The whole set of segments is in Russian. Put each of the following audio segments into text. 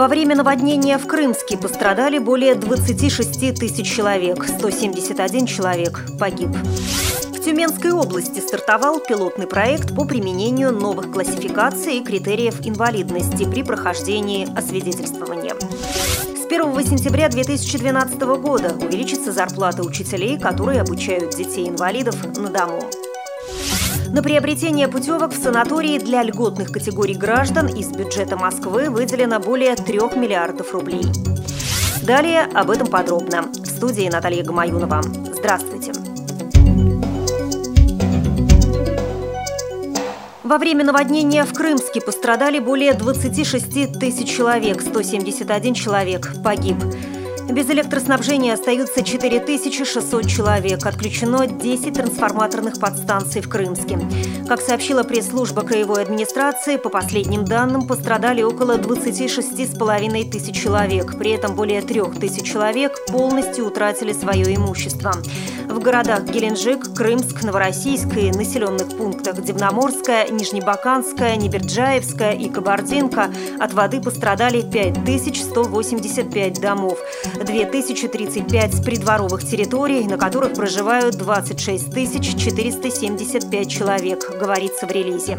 Во время наводнения в Крымске пострадали более 26 тысяч человек, 171 человек погиб. В Тюменской области стартовал пилотный проект по применению новых классификаций и критериев инвалидности при прохождении освидетельствования. С 1 сентября 2012 года увеличится зарплата учителей, которые обучают детей-инвалидов на дому. На приобретение путевок в санатории для льготных категорий граждан из бюджета Москвы выделено более 3 миллиардов рублей. Далее об этом подробно. В студии Наталья Гамаюнова. Здравствуйте. Во время наводнения в Крымске пострадали более 26 тысяч человек, 171 человек погиб. Без электроснабжения остаются 4600 человек. Отключено 10 трансформаторных подстанций в Крымске. Как сообщила пресс-служба краевой администрации, по последним данным пострадали около 26,5 тысяч человек. При этом более 3 тысяч человек полностью утратили свое имущество. В городах Геленджик, Крымск, Новороссийск и населенных пунктах Дивноморская, Нижнебаканская, Неберджаевская и Кабардинка от воды пострадали 5185 домов. 2035 придворовых территорий, на которых проживают 26 475 человек, говорится в релизе.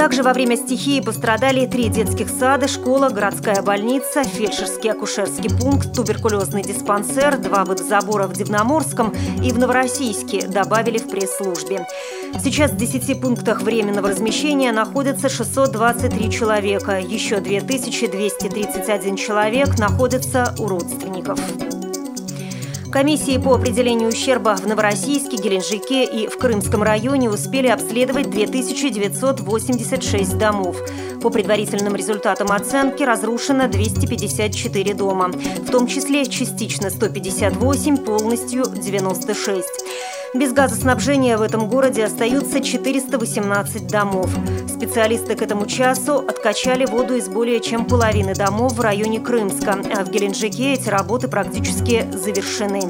Также во время стихии пострадали три детских сада, школа, городская больница, фельдшерский акушерский пункт, туберкулезный диспансер, два водозабора в Дивноморском и в Новороссийске, добавили в пресс-службе. Сейчас в 10 пунктах временного размещения находятся 623 человека. Еще 2231 человек находятся у родственников. Комиссии по определению ущерба в Новороссийске, Геленджике и в Крымском районе успели обследовать 2986 домов. По предварительным результатам оценки разрушено 254 дома, в том числе частично 158, полностью 96. Без газоснабжения в этом городе остаются 418 домов. Специалисты к этому часу откачали воду из более чем половины домов в районе Крымска, а в Геленджике эти работы практически завершены.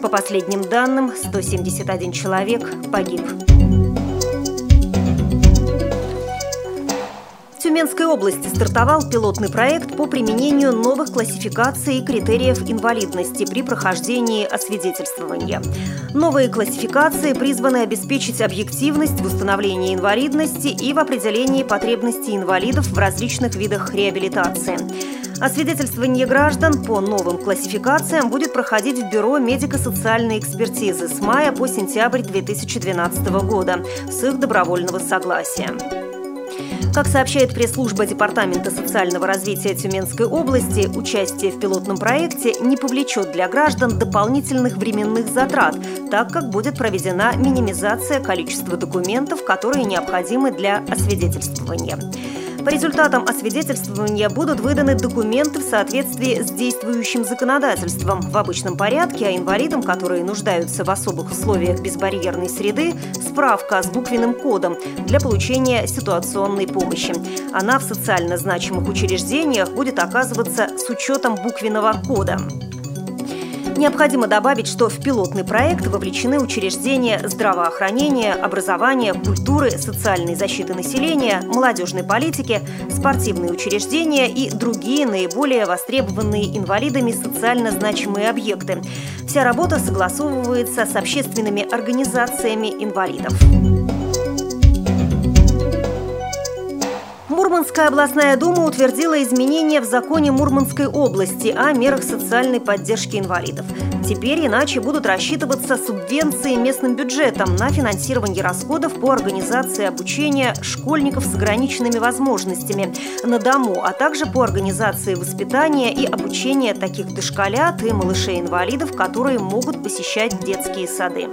По последним данным, 171 человек погиб. Тюменской области стартовал пилотный проект по применению новых классификаций и критериев инвалидности при прохождении освидетельствования. Новые классификации призваны обеспечить объективность в установлении инвалидности и в определении потребностей инвалидов в различных видах реабилитации. Освидетельствование граждан по новым классификациям будет проходить в Бюро медико-социальной экспертизы с мая по сентябрь 2012 года с их добровольного согласия. Как сообщает пресс-служба Департамента социального развития Тюменской области, участие в пилотном проекте не повлечет для граждан дополнительных временных затрат, так как будет проведена минимизация количества документов, которые необходимы для освидетельствования. По результатам освидетельствования будут выданы документы в соответствии с действующим законодательством в обычном порядке, а инвалидам, которые нуждаются в особых условиях безбарьерной среды, справка с буквенным кодом для получения ситуационной помощи. Она в социально значимых учреждениях будет оказываться с учетом буквенного кода. Необходимо добавить, что в пилотный проект вовлечены учреждения здравоохранения, образования, культуры, социальной защиты населения, молодежной политики, спортивные учреждения и другие наиболее востребованные инвалидами социально значимые объекты. Вся работа согласовывается с общественными организациями инвалидов. Мурманская областная дума утвердила изменения в законе Мурманской области о мерах социальной поддержки инвалидов. Теперь иначе будут рассчитываться субвенции местным бюджетом на финансирование расходов по организации обучения школьников с ограниченными возможностями на дому, а также по организации воспитания и обучения таких дошколят и малышей-инвалидов, которые могут посещать детские сады.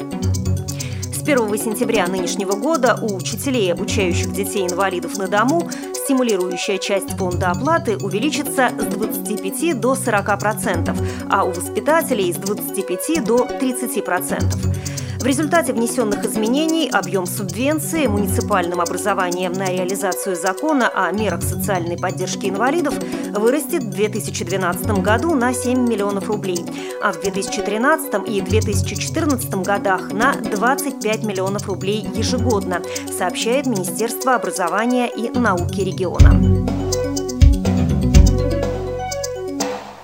С 1 сентября нынешнего года у учителей, обучающих детей-инвалидов на дому, стимулирующая часть фонда оплаты увеличится с 25 до 40%, а у воспитателей с 25 до 30%. В результате внесенных изменений объем субвенции муниципальным образованием на реализацию закона о мерах социальной поддержки инвалидов вырастет в 2012 году на 7 миллионов рублей, а в 2013 и 2014 годах на 25 миллионов рублей ежегодно, сообщает Министерство образования и науки региона.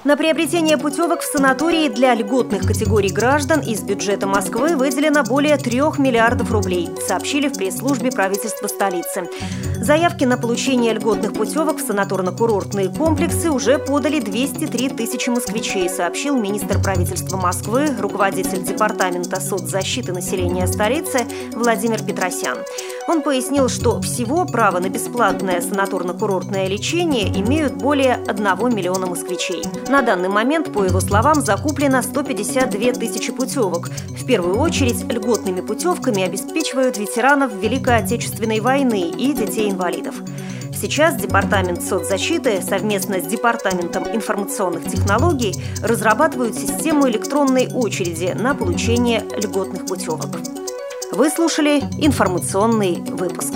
На приобретение путевок в санатории для льготных категорий граждан из бюджета Москвы выделено более трех миллиардов рублей, сообщили в пресс-службе правительства столицы. Заявки на получение льготных путевок в санаторно-курортные комплексы уже подали 203 тысячи москвичей, сообщил министр правительства Москвы, руководитель департамента соцзащиты населения столицы Владимир Петросян. Он пояснил, что всего право на бесплатное санаторно-курортное лечение имеют более 1 миллиона москвичей. На данный момент, по его словам, закуплено 152 тысячи путевок. В первую очередь льготными путевками обеспечивают ветеранов Великой Отечественной войны и детей-инвалидов. Сейчас Департамент соцзащиты совместно с Департаментом информационных технологий разрабатывают систему электронной очереди на получение льготных путевок. Вы слушали информационный выпуск.